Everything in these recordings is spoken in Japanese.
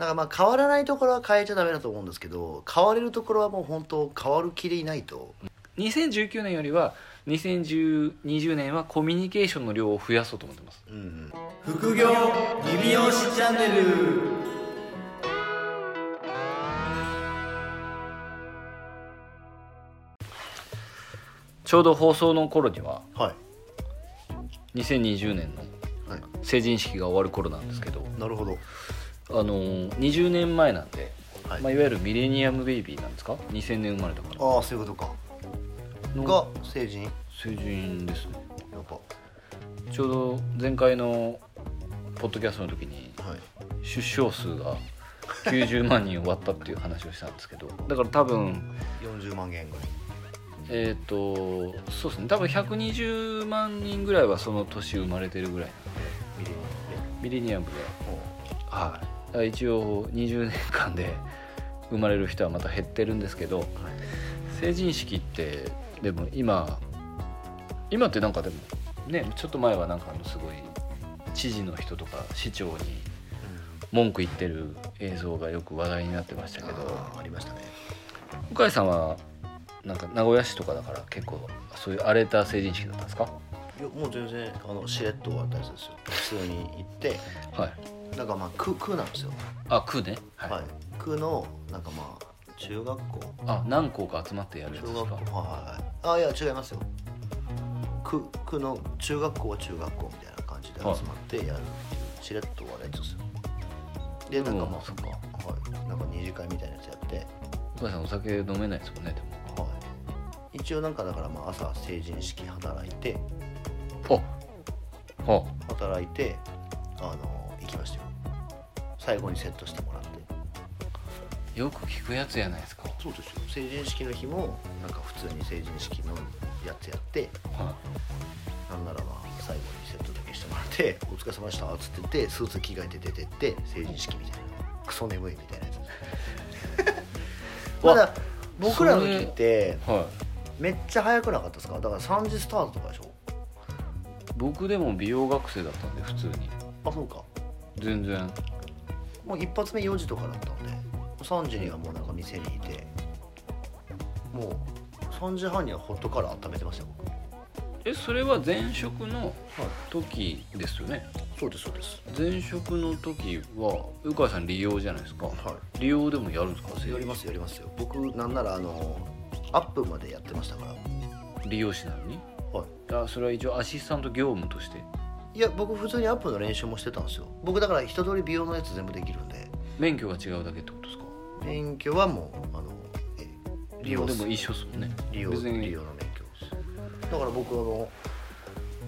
だからまあ変わらないところは変えちゃダメだと思うんですけど変われるところはもう本当変わる気でいないと。2019年よりは2020年はコミュニケーションの量を増やそうと思ってます。うん副業リビオシチャンネル。ちょうど放送の頃にははい。2020年のはい。成人式が終わる頃なんですけどなるほどあのー20年前なんで、はい。いまあ、いわゆるミレニアムベイビーなんですか？2000年生まれだから。ああそういうことか。のが成人？や成人ですね。っぱちょうど前回のポッドキャストの時にはい。出生数が90万人終わったっていう話をしたんですけど だから多分40万円ぐらい。えっ、とそうですね。多分120万人ぐらいはその年生まれてるぐらいなんでミレニアムで。はい一応20年間で生まれる人はまた減ってるんですけど成人式ってでも今今ってなんかでもねちょっと前はなんかあのすごい知事の人とか市長に文句言ってる映像がよく話題になってましたけどありましたね。向井さんはなんか名古屋市とかだから結構そういう荒れた成人式だったんですか？いやもう全然あのしれっと終わったやつですよ。普通に行って。はいなんかまあ区区なんですよ。あ区ね。はい、区のなんかまあ中学校。あ何校か集まってやるやつ小ですか？学校はいはいはい。あいや違いますよ。区区の中学校は中学校みたいな感じで集まってやるっていうしれっと終わるやつですよ。でなんかまあそっか。はい。なんか二次会みたいなやつやって。向井さんお酒飲めないですもんねでも。はい。一応なんかだからまあ朝成人式働いて。あは働いてあの行きましたよ。最後にセットしてもらって。よく聞くやつやないですか。そうですよ。成人式の日もなんか普通に成人式のやつやってはなんならまあ最後にセットだけしてもらって「お疲れ様でした」っつっててスーツ着替えて出てって成人式みたいな。クソ眠いみたいなやつ まだ僕らの時ってい、はい、めっちゃ早くなかったですか？だから3時スタートとかでしょ？僕でも美容学生だったんで普通に。あそうか全然。もう一発目4時とかだったんで3時にはもうなんか店にいてもう3時半にはホットカラー温めてましたよ僕。えそれは前職の時ですよね？そうですそうです。前職の時は鵜飼さん利用じゃないですか。は利用でもやるんですか？いやりますやりますよ。僕なんならあのアップまでやってましたから。利用師なのに？はい。あそれは一応アシスタント業務として？いや僕普通にアップの練習もしてたんですよ。僕だから一通り美容のやつ全部できるんで。免許が違うだけってことですか？免許はもうあのえ利用でも一緒ですもんね。利用利用の免許です。だから僕あの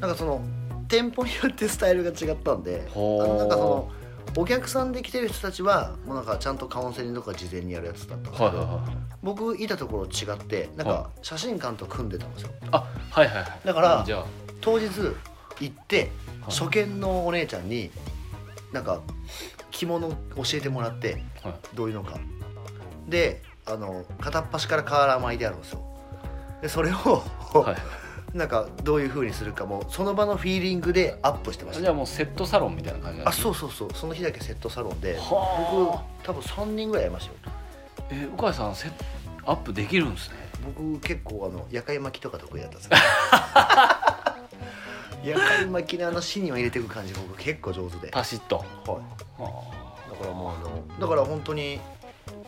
なんかその店舗によってスタイルが違ったんであ。のなんかそのお客さんで来てる人たちはもうなんかちゃんとカウンセリングとか事前にやるやつだったんですけど、はいはいはい僕いたところ違ってなんはか写真館と組んでたんですよ。あはいはいはい。だから当日行ってはい。初見のお姉ちゃんになんか着物教えてもらってはい。どういうのか。であの片っ端から瓦巻いてあるんですよ。でそれを、はい。なんかどういう風にするかもその場のフィーリングでアップしてました。じゃあもうセットサロンみたいな感じなんあですね。そうそうそう。その日だけセットサロンで僕は多分3人ぐらいやりましたよ。え鵜飼さんセッアップできるんですね。僕結構あの夜会巻きとか得意だったんですよ 夜会巻きのあの芯には入れていく感じ僕結構上手で。パシッと。はい。はだからもうあのだから本当に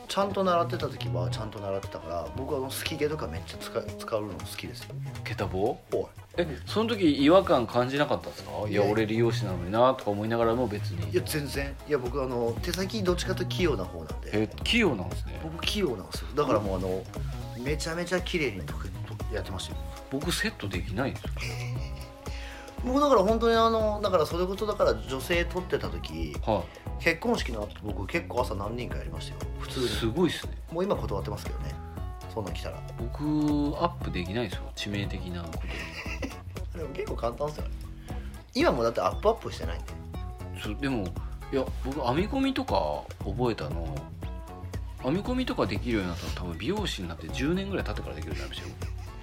ちゃんと習ってた時はちゃんと習ってたから僕はあの好き毛とかめっちゃ使う使うの好きですよ。あケタボおい。えその時違和感感じなかったですか？いや。いや俺利用師なのになとか思いながらも別に。いや全然。いや僕あの手先どっちかというと器用な方なんで。え器用なんですね。僕器用なんですよ。だからもうあのめちゃめちゃ綺麗にやってましたよ。僕セットできないんですよ僕だから本当にあのだからそれこそだから女性撮ってた時は結婚式の後僕結構朝何人かやりましたよ。普通いすにごいっすね。もう今断ってますけどね。そんなん来たら。僕アップできないですよ。致命的なこと。に でも結構簡単ですよね。今もだってアップアップしてないんで。そうでもいや僕編み込みとか覚えたの編み込みとかできるようになったの多分美容師になって10年ぐらい経ってからできるようになりまし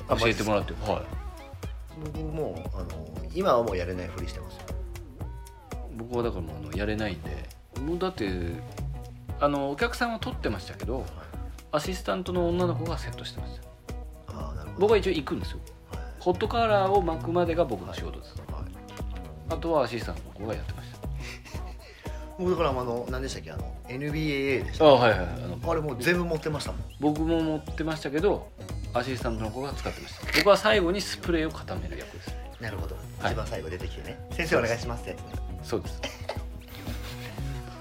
たあよ教えてもらって。はい僕もうあの今はもうやれないふりしてますよ。僕はだからもうあのやれないんで。もうだってあのお客さんは取ってましたけどアシスタントの女の子がセットしてました。ああなるほど。僕は一応行くんですよ。はい。ホットカーラーを巻くまでが僕の仕事です。はい。あとはアシスタントの子がやってまし 僕だからあの何でしたっけあの NBAA でしたたあはいはいはい。あのあれもう全部持ってましたもん。僕も持ってましたけどアシスタントの子が使ってました。僕は最後にスプレーを固める役です。なるほど、はい。一番最後出てきてね。先生お願いしますってやつね。そうです。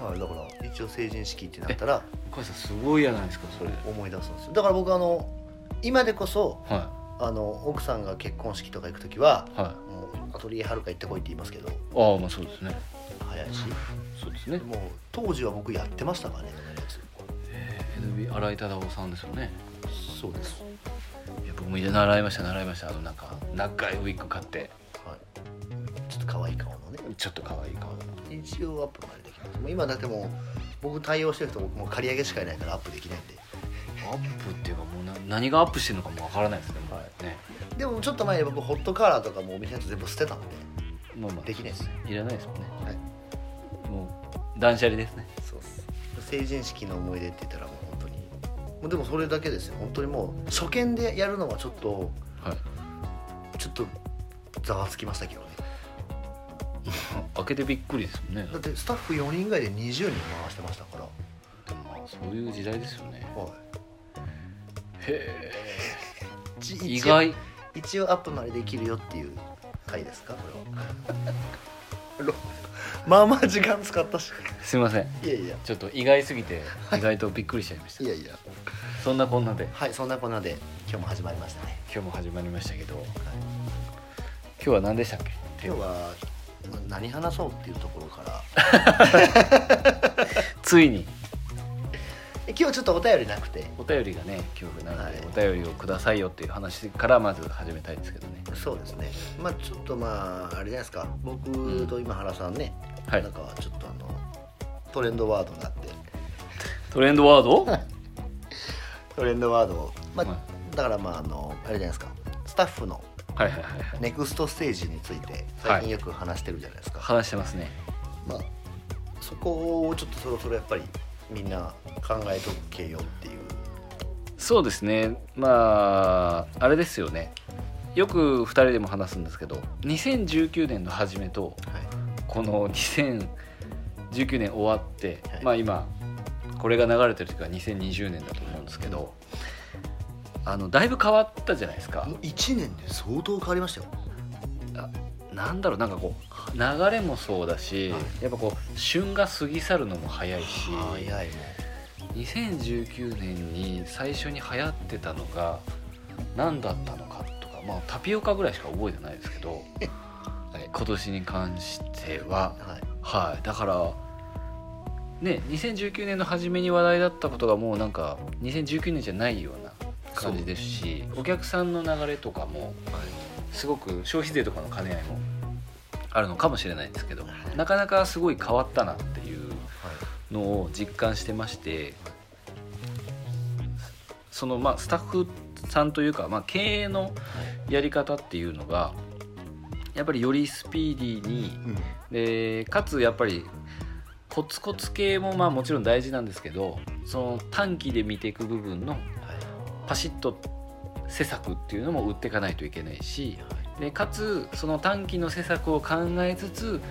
はいだから一応成人式ってなったら小橋さんすごいじゃないですかそれ。思い出すんですよ。だから僕あの今でこそはあの奥さんが結婚式とか行く時はいはい。もうアトリエはるか行ってこいって言いますけど。ああまあそうですね。早いし。そうですね。もう当時は僕やってましたからねえー NB 新井忠夫さんですよね。そうですも習いました習いました。あのなんか長いウィッグ買って。はい。ちょっと可愛い顔のね。ちょっと可愛い顔一応アップまでできます。もう今だってもう僕対応してる人僕もう刈り上げしかいないからアップできないんで。アップっていうかもうな何がアップしてるのかもわからないですねもう。ね。でもちょっと前に僕ホットカーラーとかもお店のやつ全部捨てたんで。まあまあできないですいらないですもんね。はい。もう断捨離ですね。そうっす。成人式の思い出って言ったらもうでもそれだけですよ。本当にもう初見でやるのはちょっとはい。ちょっとざわつきましたけどね。開けてびっくりですもんね。だってスタッフ4人ぐらいで20人回してましたから。でもまあそういう時代ですよね。はへいえ意外。一応アップまでできるよっていう回ですか？これは。ろ まあまあ時間使ったし。すいません。いやいや。ちょっと意外すぎて意外とびっくりしちゃいました。いやいや。そんなこんなで。はいそんなこんなで今日も始まりましたね、今日も始まりましたけど。はい、今日は何でしたっけ？今日は何話そうっていうところから。ついに。え今日ちょっとお便りなくて。お便りがね今日なので、はい。お便りをくださいよっていう話からまず始めたいですけどね。そうですね。まあちょっとまああれじゃないですか。僕と今原さんね、はい。なんかちょっとあのトレンドワードがあって。トレンドワード？トレンドワードを、まあはだからまああのあれじゃないですか。スタッフのはいはいはい。はいネクストステージについて最近よく話してるじゃないですか、話してますね。まあそこをちょっとそろそろやっぱりみんな考えとけよっていう。そうですね。まああれですよね。よく2人でも話すんですけど2019年の初めとはい。この2019年終わって、はい。まあ今これが流れてる時は2020年だと思うんですけどあのだいぶ変わったじゃないですか。もう1年で相当変わりましたよなんだろうなんかこう流れもそうだし、はい。やっぱこう旬が過ぎ去るのも早いし早いも2019年に最初に流行ってたのが何だったのかとかまあタピオカぐらいしか覚えてないですけど はい。今年に関しては。うはい。はい。だからね2019年の初めに話題だったことがもうなんか2019年じゃないような感じですしお客さんの流れとかもすごく消費税とかの兼ね合いもあるのかもしれないですけどなかなかすごい変わったなっていうはいのを実感してましてそのまあスタッフさんというか、まあ、経営のやり方っていうのがやっぱりよりスピーディーにうん。でかつやっぱりコツコツ系もまあもちろん大事なんですけどその短期で見ていく部分のパシッと施策っていうのも打っていかないといけないしでかつその短期の施策を考えつつ、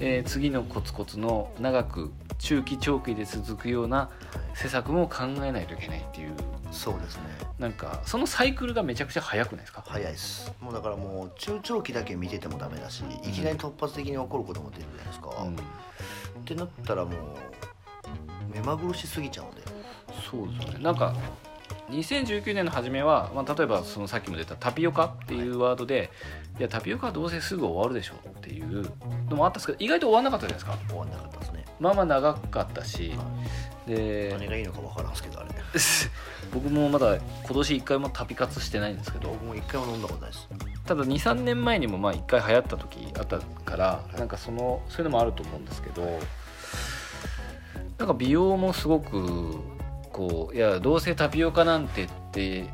えー次のコツコツの長く中期長期で続くような施策も考えないといけないっていう。そうですね。なんかそのサイクルがめちゃくちゃ早くないですか？早いです。もうだからもう中長期だけ見ててもダメだしいきなり突発的に起こることも出るじゃないですか、うん。ってなったらもう目まぐるしすぎちゃうんで。そうですよね。なんか2019年の初めは、まあ、例えばそのさっきも出たタピオカっていうワードで、い、やタピオカはどうせすぐ終わるでしょっていうのもあったんですけど意外と終わんなかったじゃないですか。終わんなかったですね。まあまあ長かったしで何がいいのか分からんすけどあれ。僕もまだ今年1回もタピ活してないんですけど僕も一回も飲んだことないです。ただ23年前にもまあ1回流行った時あったからなんかそのそういうのもあると思うんですけどなんか美容もすごくこういやどうせタピオカなんてって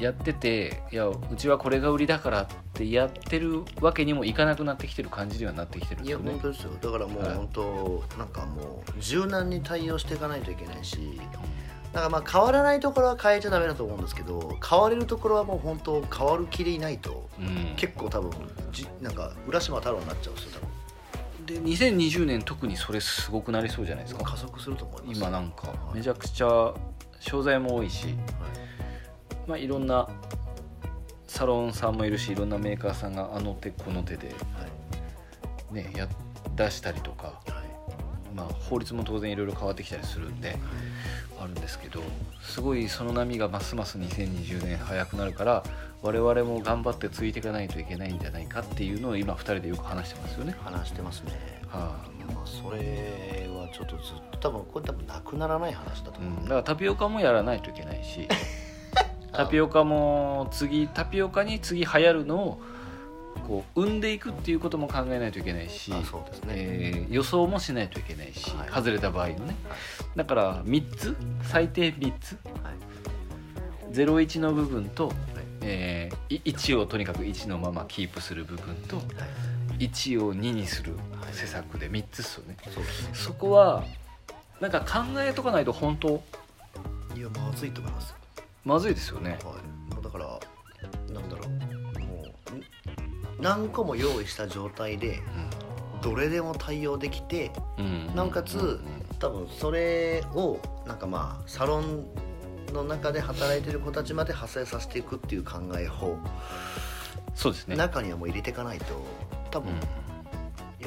やってていやうちはこれが売りだからってやってるわけにもいかなくなってきてる感じにはなってきてるんいやですよね。本当ですよ。だからもうはい。本当なんかもう柔軟に対応していかないといけないしだからまあ変わらないところは変えちゃダメだと思うんですけど変われるところはもう本当変わる気でいないとうん。結構多分じなんか浦島太郎になっちゃうんですよで2020年特にそれすごくなりそうじゃないですか。加速すると思います。今なんか。はい。めちゃくちゃ商材も多いし、はい。まあ、いろんなサロンさんもいるしいろんなメーカーさんがあの手この手で、はい。ね、や出したりとか、はいまあ、法律も当然いろいろ変わってきたりするんであるんですけどすごいその波がますます2020年早くなるから我々も頑張ってついていかないといけないんじゃないかっていうのを今2人でよく話してますよね。話してますね。はまあそれはちょっとずっと多分これ多分なくならない話だという。ん、思う、だからタピオカもやらないといけないし タピオカも次タピオカに次流行るのをこう生んでいくっていうことも考えないといけないし、ね。えー予想もしないといけないし、はい。外れた場合のね。だから3つ最低3つはい。01の部分と、はい。えーい1をとにかく1のままキープする部分とはい。1を2にするはい。施策で3つっすよね。そね。そこはなんか考えとかないと本当？いやまずいと思いますまずいですよね。はい、だからなんだろう何個も用意した状態でどれでも対応できてうん。なおかつ多分それをなんかまあサロンの中で働いてる子たちまで派生させていくっていう考え法、そうですね。中にはもう入れていかないと多分うん。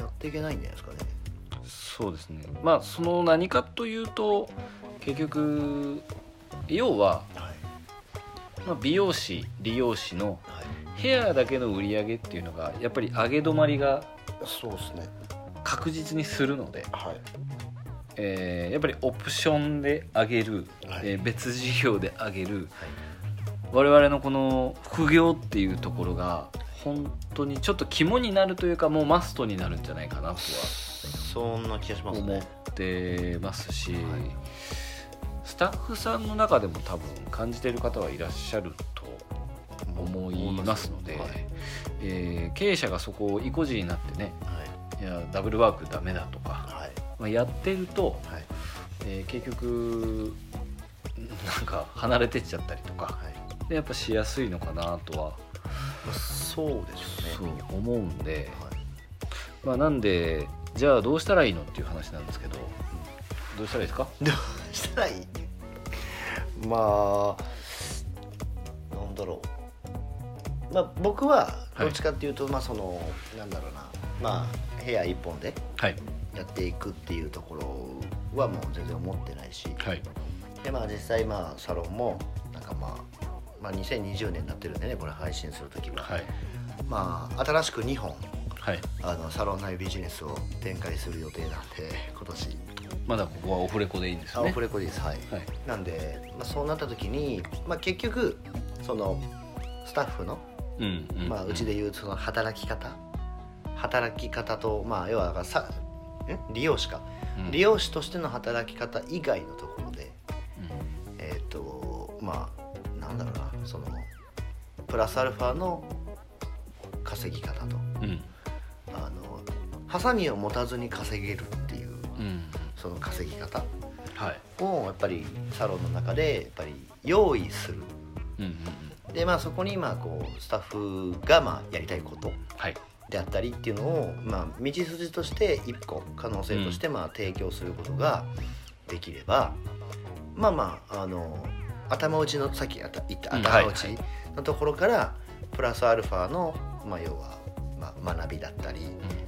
やっていけないんじゃないですかね、そうですね。まあその何かというと結局要は、はいまあ、美容師理容師のはい、ヘアだけの売り上げっていうのがやっぱり上げ止まりがそうですね。確実にするので、はい。えーやっぱりオプションで上げる、はい。えー別事業で上げるはい。我々のこの副業っていうところが本当にちょっと肝になるというかもうマストになるんじゃないかなとはそんな気がします思ねってますし、はいスタッフさんの中でも多分感じている方はいらっしゃると思いますので、はい。えー経営者がそこを意固地になってねはい。いやダブルワークダメだとか、はい。まあ、やってると、はい。えー結局なんか離れてっちゃったりとかはい。でやっぱしやすいのかなとはまあそうでしょうね。そう思うんで、はい。まあ、なんでじゃあどうしたらいいのっていう話なんですけどどうしたらいいですか？どうしたらいい？まあなんだろう。まあ僕はどっちかっていうと、まあそのなんだろうな。まあ部屋一本ではい。やっていくっていうところはもう全然思ってないし。はい。でまあ実際まあサロンもなんかまあまあ2020年になってるんでねこれ配信する時は、はい。まあ新しく2本はい。あのサロン内ビジネスを展開する予定なんで今年まだここはオフレコでいいんですね。あオフレコです。はい。はい。なんで、まあ、そうなった時に、まあ、結局そのスタッフの、うんうんまあ、うちでいうその働き方。働き方と、まあ、要はさん利用師か、うん。利用師としての働き方以外のところでうん。えっ、とまあなんだろうな。そのプラスアルファの稼ぎ方と。うん。あのハサミを持たずに稼げるその稼ぎ方はい。をやっぱりサロンの中でやっぱり用意する。うんうんうん。でまあそこにまあこうスタッフがまあやりたいことはい。であったりっていうのをまあ道筋として一個可能性としてまあ提供することができれば、まあまああの頭打ちのさっきあった言ったうん頭打ちはいのところからプラスアルファのまあ要はまあ学びだったり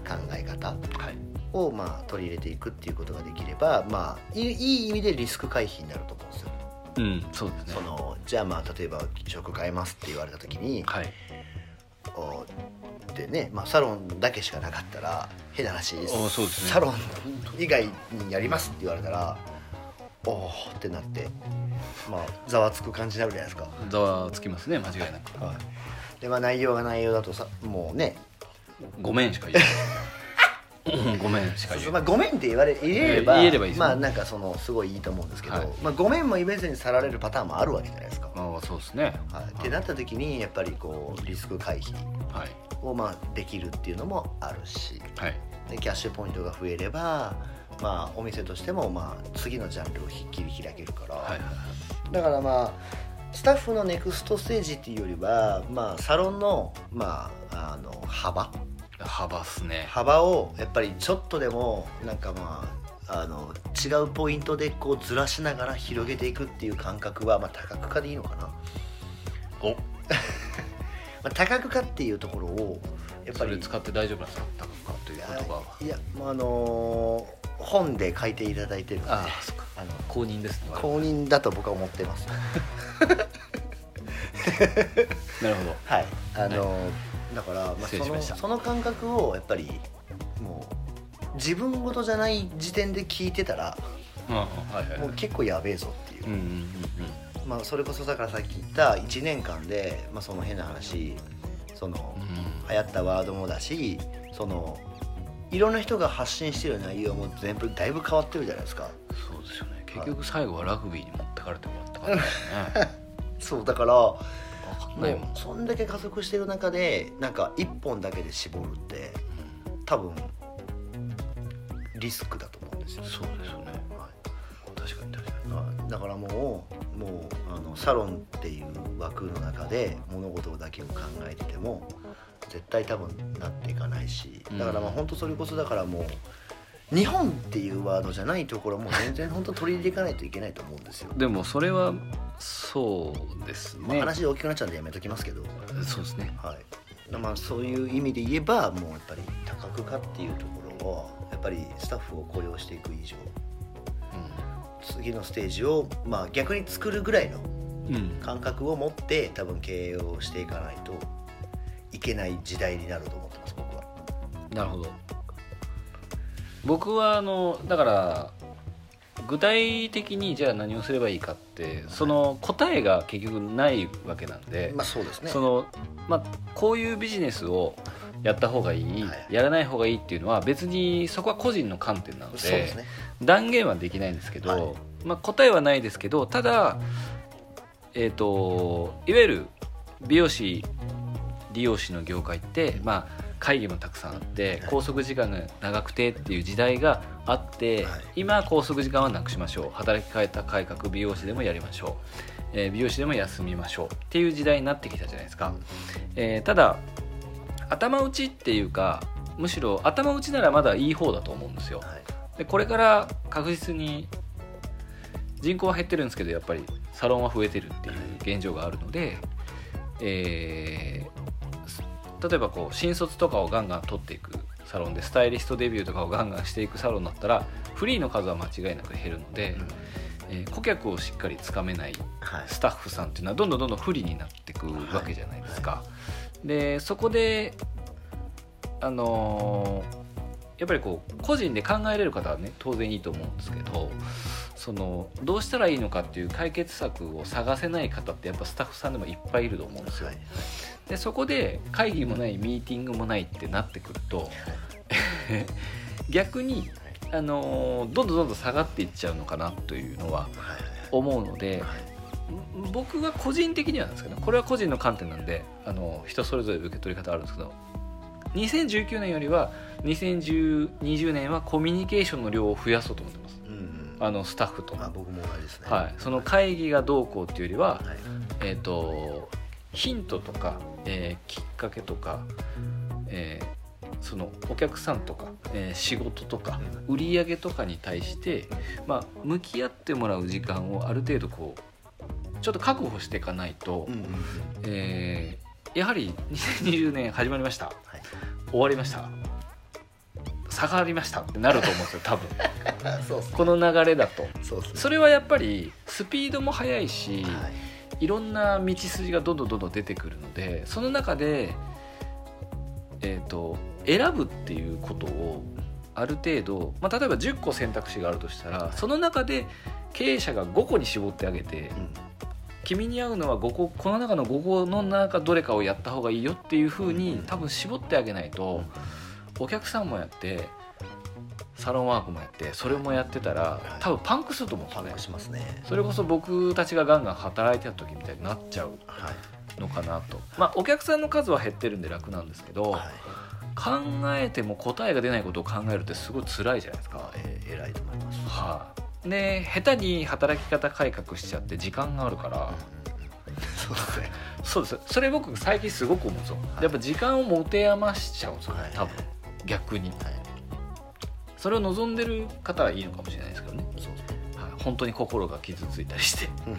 考え方はいをまあ取り入れていくっていうことができればまあいい意味でリスク回避になると思うんですよ。うんそうですね。そのじゃあまあ例えば職変えますって言われた時に、はい。おでね、まあ、サロンだけしかなかったら変な話おそうですね。サロン以外にやりますって言われたらおおってなってまあざわつく感じになるじゃないですか。ざわつきますね間違いなく。はい、でまあ内容が内容だとさもうねごめんしか言えない。うん ごめんしか言えまあ、ごめんって言われ言えれば,、えればいいまあなんかそのすごいいいと思うんですけど、はい。まあ、ごめんも言えずに去られるパターンもあるわけじゃないですか。ああそうですね。はい、ってなった時にやっぱりこうリスク回避はい。をまあできるっていうのもあるしはい。でキャッシュポイントが増えれば、まあ、お店としてもまあ次のジャンルをひっきり開けるから、はいはい。だからまあスタッフのネクストステージっていうよりは、まあ、サロンの,、まあ、あの幅幅っすね。幅をやっぱりちょっとでもなんかまああの違うポイントでこうずらしながら広げていくっていう感覚は、まあ、多角化でいいのかな、お。まあ、多角化っていうところをやっぱりそれ使って大丈夫なんですか？高くかという言葉は。いやまああの本で書いていただいてるのでああそっか。あの公認ですね公認だと僕は思ってます。なるほど。はい。あの、だから、まあ、そのその感覚をやっぱりもう自分事じゃない時点で聞いてたらもう結構やべえぞっていう、うんうんうんまあ、それこそだからさっき言った1年間で、まあ、その変な話そのうん。流行ったワードもだしそのいろんな人が発信してる内容も全部だいぶ変わってるじゃないですか。そうですよね。結局最後はラグビーに持ってかれてもらったからね。そうだから分かんもないうもん。そんだけ加速してる中でなんか1本だけで絞るって多分リスクだと思うんですよ、そうですよね。はい。確かに確かはい。だからもうもうあのサロンっていう枠の中で物事だけを考えてても絶対多分なっていかないしだからまあうん本当それこそだからもう日本っていうワードじゃないところも全然本当取り入れていかないといけないと思うんですよ。にでもそれはそうですまあね。話大きくなっちゃうんでやめときますけど、そうですね。はい。まあ、そういう意味で言えばもうやっぱり多角化っていうところをやっぱりスタッフを雇用していく以上。次のステージを、まあ、逆に作るぐらいのうん、うん、感覚を持って多分経営をしていかないといけない時代になると思ってます僕は。なるほど僕はあのだから具体的にじゃあ何をすればいいかってその答えが結局ないわけなんで、まあそうですね。そのまあ、こういうビジネスをやった方がいい、はいやらない方がいいっていうのは別にそこは個人の観点なのでね。断言はできないんですけど、はいまあ、答えはないですけどただ、えー、といわゆる美容師理容師の業界って、まあ、会議もたくさんあってはい。拘束時間が長くてっていう時代があって、はい。今拘束時間はなくしましょう。働き方改革美容師でもやりましょう、えー美容師でも休みましょうっていう時代になってきたじゃないですか。えーただ頭打ちっていうかむしろ頭打ちならまだいい方だと思うんですよ。はい。でこれから確実に人口は減ってるんですけどやっぱりサロンは増えてるっていう現状があるので、えー例えばこう新卒とかをガンガン取っていくサロンでスタイリストデビューとかをガンガンしていくサロンだったらフリーの数は間違いなく減るので、えー顧客をしっかりつかめないはい。スタッフさんっていうのはどんどんどんどん不利になっていくわけじゃないですか。でそこであのーやっぱりこう個人で考えれる方はね当然いいと思うんですけどそのどうしたらいいのかっていう解決策を探せない方ってやっぱスタッフさんでもいっぱいいると思うんですよはい。でそこで会議もないミーティングもないってなってくると逆にあのーどんどんどんどん下がっていっちゃうのかなというのははい思うので。僕は個人的にはなんですけどこれは個人の観点なんであの人それぞれ受け取り方あるんですけど2019年よりは2020年はコミュニケーションの量を増やそうと思ってあのスタッフと、まあ僕も同じですね。はい、その会議がどうこうっていうよりは、はい。えー、とヒントとか、えーきっかけとか、えーそのお客さんとか、えー仕事とか売り上げとかに対して、まあ、向き合ってもらう時間をある程度こうちょっと確保していかないと、ううんえーやはり2020年始まりました。はい。終わりました下がりましたってなると思うんですよ多分。そうこの流れだと。そうっすね。それはやっぱりスピードも速いし、はい。いろんな道筋がどんどんどんどん出てくるのでその中で、えー、と選ぶっていうことをある程度、まあ、例えば10個選択肢があるとしたらその中で経営者が5個に絞ってあげてうん。君に合うのは5個この中の5個の中どれかをやった方がいいよっていうふうに多分絞ってあげないとお客さんもやってサロンワークもやってそれもやってたらい。多分パンクすると思うんですパンよねクしますね。それこそ僕たちがガンガン働いてた時みたいになっちゃうはい。のかなと。まあお客さんの数は減ってるんで楽なんですけど、はい。考えても答えが出ないことを考えるってすごい辛いじゃないですか。えー偉いと思います。はい、で下手に働き方改革しちゃって時間があるから、そうですね。そうです。それ僕最近すごく思うんですよ、はい。やっぱ時間を持て余しちゃうんですよ、はい。多分逆に。はい。それを望んでる方はいいのかもしれないですけどね、そうですねはい、本当に心が傷ついたりして。う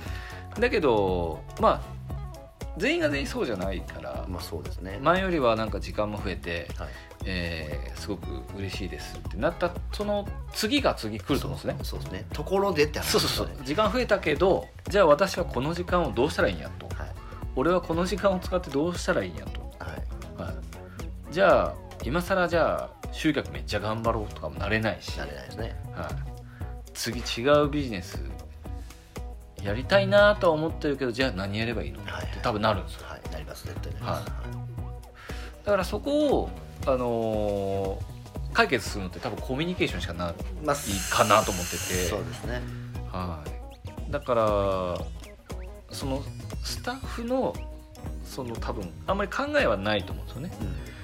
ん。だけどまあ全員が全員そうじゃないからまあそうですね。前よりはなんか時間も増えて、はい。えーすごく嬉しいですってなったその次が次来ると思うんですね。そうですね。ところでって話そうそうそう。時間増えたけどじゃあ私はこの時間をどうしたらいいんやと。はい。俺はこの時間を使ってどうしたらいいんやと、はい。はい、じゃあ今更じゃあ集客めっちゃ頑張ろうとかもなれないし、なれないですね。はい、次違うビジネスやりたいなとは思ってるけどじゃあ何やればいいの？ってはい。多分なるんですよ。はいなります絶対なりはますだからそこを、あのー解決するのって多分コミュニケーションしかないまあかなと思ってて。そうですね。はい、だからそのスタッフのその多分あんまり考えはないと思うんですよね。うん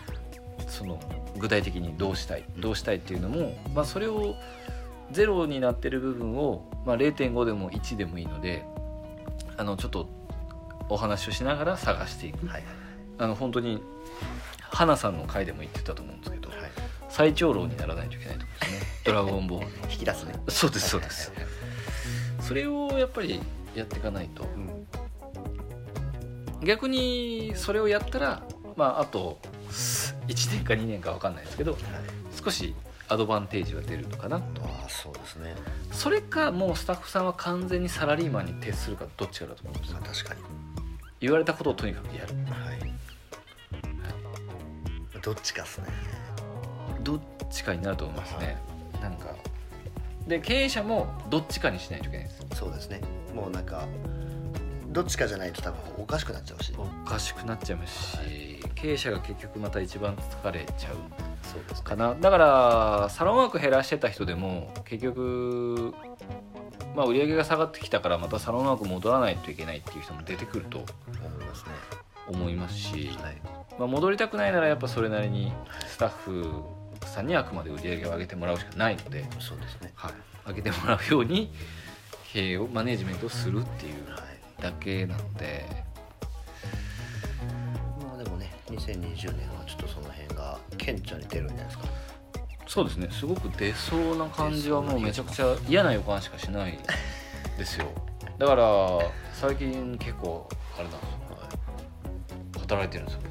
その具体的にどうしたいどうしたいっていうのも、まあ、それをゼロになってる部分を、まあ、0.5でも1でもいいのであのちょっとお話をしながら探していく。はいあの本当に花さんの回でも言ってたと思うんですけどはい。最長老にならないといけないと思うんですね。ドラゴンボールの。引き出すね。そうですそうです。それをやっぱりやっていかないと。うん。逆にそれをやったらまああと1年か2年か分かんないですけどはい。少しアドバンテージは出るのかなと。ああそうですね。それかもうスタッフさんは完全にサラリーマンに徹するかどっちかだと思うんですよ。まあ確かに。言われたことをとにかくやる。はい。どっちかっすね。どっちかになると思いますね。なんか。で経営者もどっちかにしないといけないですそうですね。もうなんかどっちかじゃないと多分おかしくなっちゃうし。おかしくなっちゃいますし経営者が結局また一番疲れちゃうそうですかな。だからサロンワーク減らしてた人でも結局まあ売り上げが下がってきたからまたサロンワーク戻らないといけないっていう人も出てくると思いますね。思いますし、はい。まあ、戻りたくないならやっぱそれなりにスタッフさんにあくまで売り上げを上げてもらうしかないので、そうですね。はい、上げてもらうように経営をマネジメントをするっていうはいだけなので。まあでもね2020年はちょっとその辺が顕著に出るんじゃないですか。そうですね。すごく出そうな感じはもうめちゃくちゃ嫌な予感しかしないですよ。だから最近結構あれなんですよ。働いてるんですよ。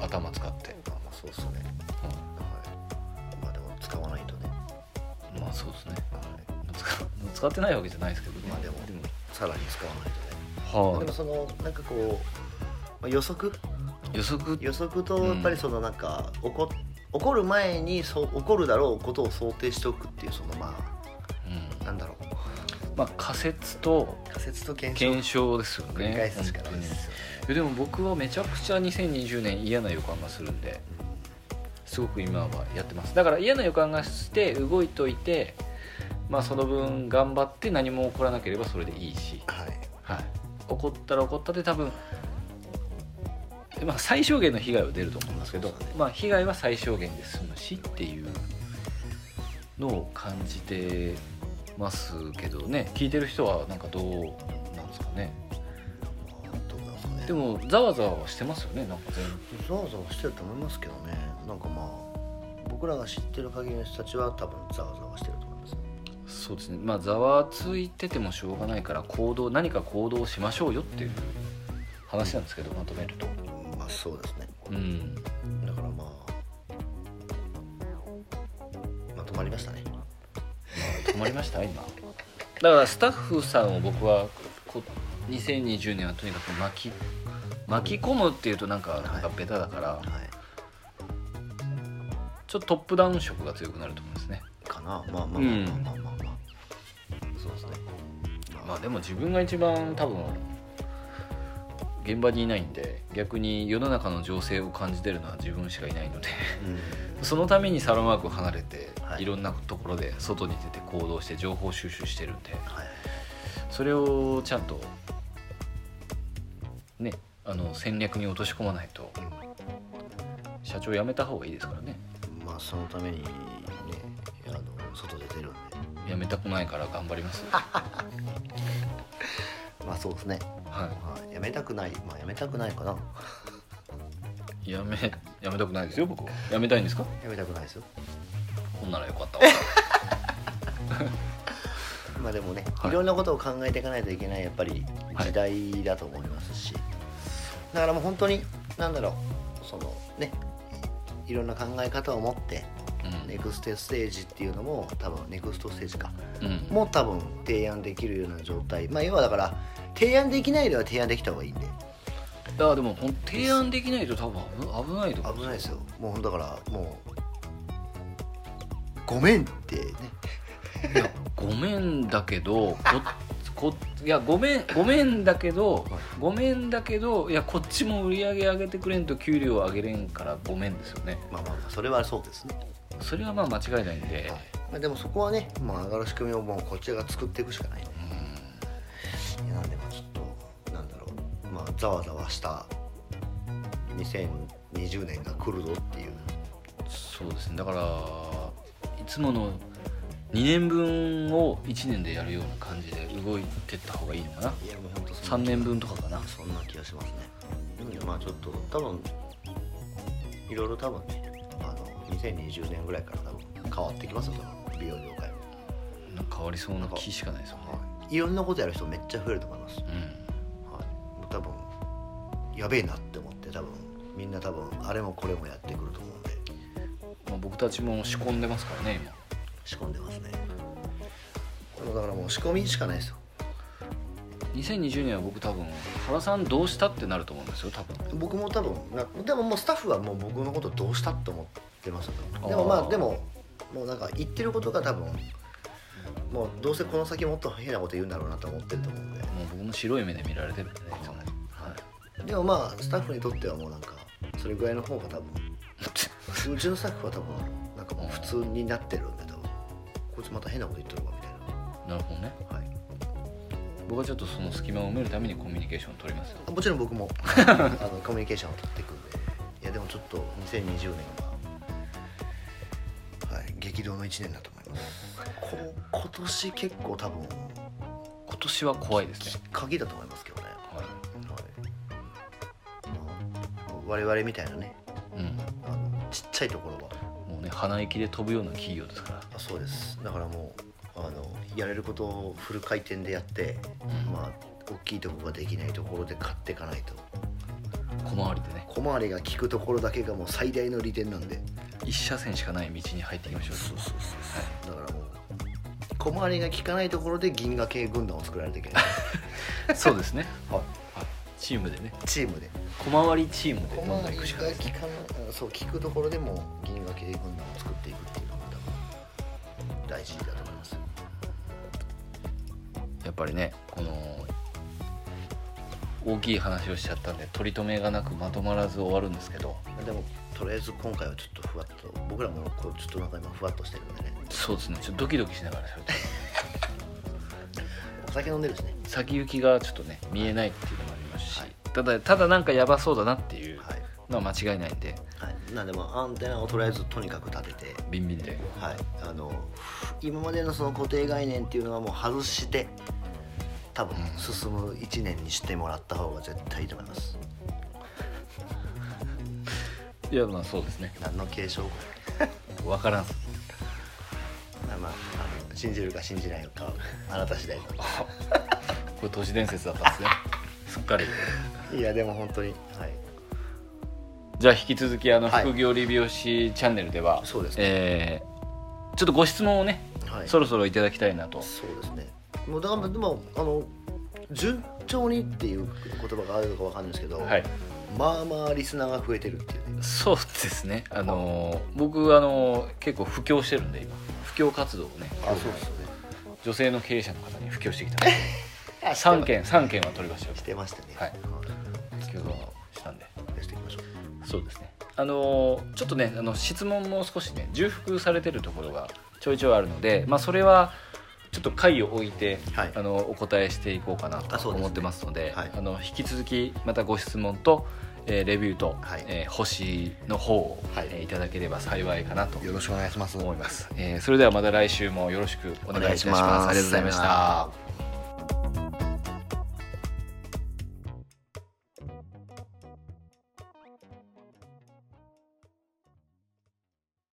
頭使って、まあまあそうっすね。はい。まあでも使わないとね。まあそうですね。はい。使使ってないわけじゃないですけどね。まあでもでも。さらに使わないとねはい。でもそのなんかこう、まあ、予測？予測？予測とやっぱりそのなんか、起こ起こる前にそう起こるだろうことを想定しておくっていうそのまうん。あなんだろう。まあ仮説と仮説と検証。検証ですよね。繰り返すしかない本当に。でねいやでも僕はめちゃくちゃ2020年嫌な予感がするんでうんすごく今はやってます。だから嫌な予感がして動いといてまあその分頑張って何も起こらなければそれでいいし、はいはい、起こったら起こったで多分、まあ、最小限の被害は出ると思いますけどねまあ、被害は最小限で済むしっていうのを感じてますけどね。聞いてる人はなんかどうなんですかね。でもざわざわしてますよね。なんか全ざわざわしてると思いますけどね。なんかまあ僕らが知ってる限りの人たちは多分ざわざわしてるとそうですね。まあざわついててもしょうがないから行動何か行動しましょうよっていう話なんですけどまとめると。まあそうですね。うん。だからまあまとまりましたね。止まりました今。だからスタッフさんを僕はこ2020年はとにかく巻き巻き込むっていうとなんかなんかベタだから、はい。ちょっとトップダウン色が強くなると思うんですね。かな。まあまあまあまあまあまあ、でも自分が一番多分現場にいないんで逆に世の中の情勢を感じてるのは自分しかいないのでうん。そのためにサロンワークを離れて、はい。い、ろんなところで外に出て行動して情報収集してるんではい。それをちゃんとねあの戦略に落とし込まないと社長辞めた方がいいですからね。まあそのためにねあの外で辞めたくないから頑張ります。まあそうですね、はまあ、やめたくないまあやめたくないかな。い辞め辞めたくないですよ。僕は。辞めたいんですか？やめたくないですよ。ほんならよかったわ。まあでもね、はい。い、ろんなことを考えていかないといけないやっぱりはい。時代だと思いますし、だからもう本当になんだろう。そのねいいろんな考え方を持ってネクストステージっていうのも多分ネクストステージか。うん、うん、もう多分提案できるような状態。まあ要はだから提案できないでは提案できた方がいいんで。いやでも提案できないと多分危危ないと危ないですよ。もうだからもうごめんってね。いやごめんだけどここいやごめんごめんだけどごめんだけどいやこっちも売り上げ上げてくれんと給料上げれんからごめんですよね。まあまあまあそれはそうですね、それはまあ間違いないんで、はい。まあ、でもそこはね、まあ、上がる仕組みをもうこっちが作っていくしかない。ねいやなんでまあちょっとなんだろう。まあざわざわした2020年が来るぞっていう。そうですね。だからいつもの2年分を1年でやるような感じで動いてった方がいいのかな。いやもう本当3年分とかかな。そんな気がしますね。うんまあちょっと多分いろいろ多分ね2020年ぐらいから多分変わってきますよ多分美容業界。も、なんか変わりそうな気しかないですよね、はい、いろんなことやる人めっちゃ増えると思います、はい、うんもう多分やべえなって思って多分みんな多分あれもこれもやってくると思うんで。まあ、僕たちも仕込んでますからね今。仕込んでますね。これもだからもう仕込みしかないですよ。2020年は僕多分原さんどうしたってなると思うんですよ多分。僕も多分なでももうスタッフはもう僕のことどうしたって思ってますよあー。でもまあでももうなんか言ってることが多分もうどうせこの先もっと変なこと言うんだろうなと思ってると思うんで。もう僕も白い目で見られてるんでねいつもねはい。でもまあスタッフにとってはもうなんかそれぐらいの方が多分 うちのスタッフは多分なんかもう普通になってるんで多分こいつまた変なこと言ってるわみたいな。るほどね。な、はい、僕はちょっとその隙間を埋めるためにコミュニケーションを取りますよ。あもちろん僕も。あのコミュニケーションを取っていくんで。いやでもちょっと2020年は、はい、激動の1年だと思います。こ今年結構多分今年は怖いですね、鍵だと思いますけどね、はい。はい。まあ、我々みたいなね。うん、あのちっちゃいところは。もうね鼻息で飛ぶような企業ですから。あそうです。だからもうあのやれることをフル回転でやって、うん。まあ大きいところができないところで買っていかないと。小回りでね。小回りが利くところだけがもう最大の利点なんで一車線しかない道に入っていきましょう。そうそうそうだからもう小回りが利かないところで銀河系軍団を作られていけない、そうですね、は はい、チームでね。い、チームで。小回りチームで小どんどん行くしかない。ですが利かないそう利くところでも銀河系軍団を作っていくっていうのが多分大事だと思いますやっぱりねこの大きい話をしちゃったんで取り留めがなくまとまらず終わるんですけど。でもとりあえず今回はちょっとふわっと僕らもこうちょっとなんか今ふわっとしてるんでね。そうですね。ちょっとドキドキしながら喋ってお酒飲んでるしね。先行きがちょっとね見えないっていうのもありますし、ただただなんかやばそうだなっていうはい、のは間違いないんで。はい、なんでもアンテナをとりあえずとにかく立てて。ビンビンで。はい、あの今までのその固定概念っていうのはもう外して多分進む1年にしてもらった方が絶対いいと思います。いやまあそうですね。何の継承？分からん。すまあまああの信じるか信じないかはあなた次第これ都市伝説だったんですね。すっかり。いやでも本当にはい。じゃあ引き続きあのはい。副業理美容師チャンネルでは、そうですね。えーちょっとご質問をね、はい。そろそろいただきたいなと。そうですねもうだからでもあの順調にっていう言葉があるのかわかんないですけど、はい。まあまあリスナーが増えてるっていうねそうですね。あのー僕あのー結構布教してるんで今。布教活動をね。あそうですよね。女性の経営者の方に布教してきたんで。3件3件は取りましたよ。してましたね。はい。先ほどしたんで。やっていきましょう。そうですね。あのちょっとねあの質問も少しね重複されてるところがちょいちょいあるので、まあ、それはちょっと回を置いて、はい。あのお答えしていこうかなと思ってますのではい。あの引き続きまたご質問と、えーレビューと、はい。えー星の方を、はい。えーいただければ幸いかなとよろしくお願いします。思います、えーそれではまた来週もよろしくお願いいたします。ありがとうございました。ら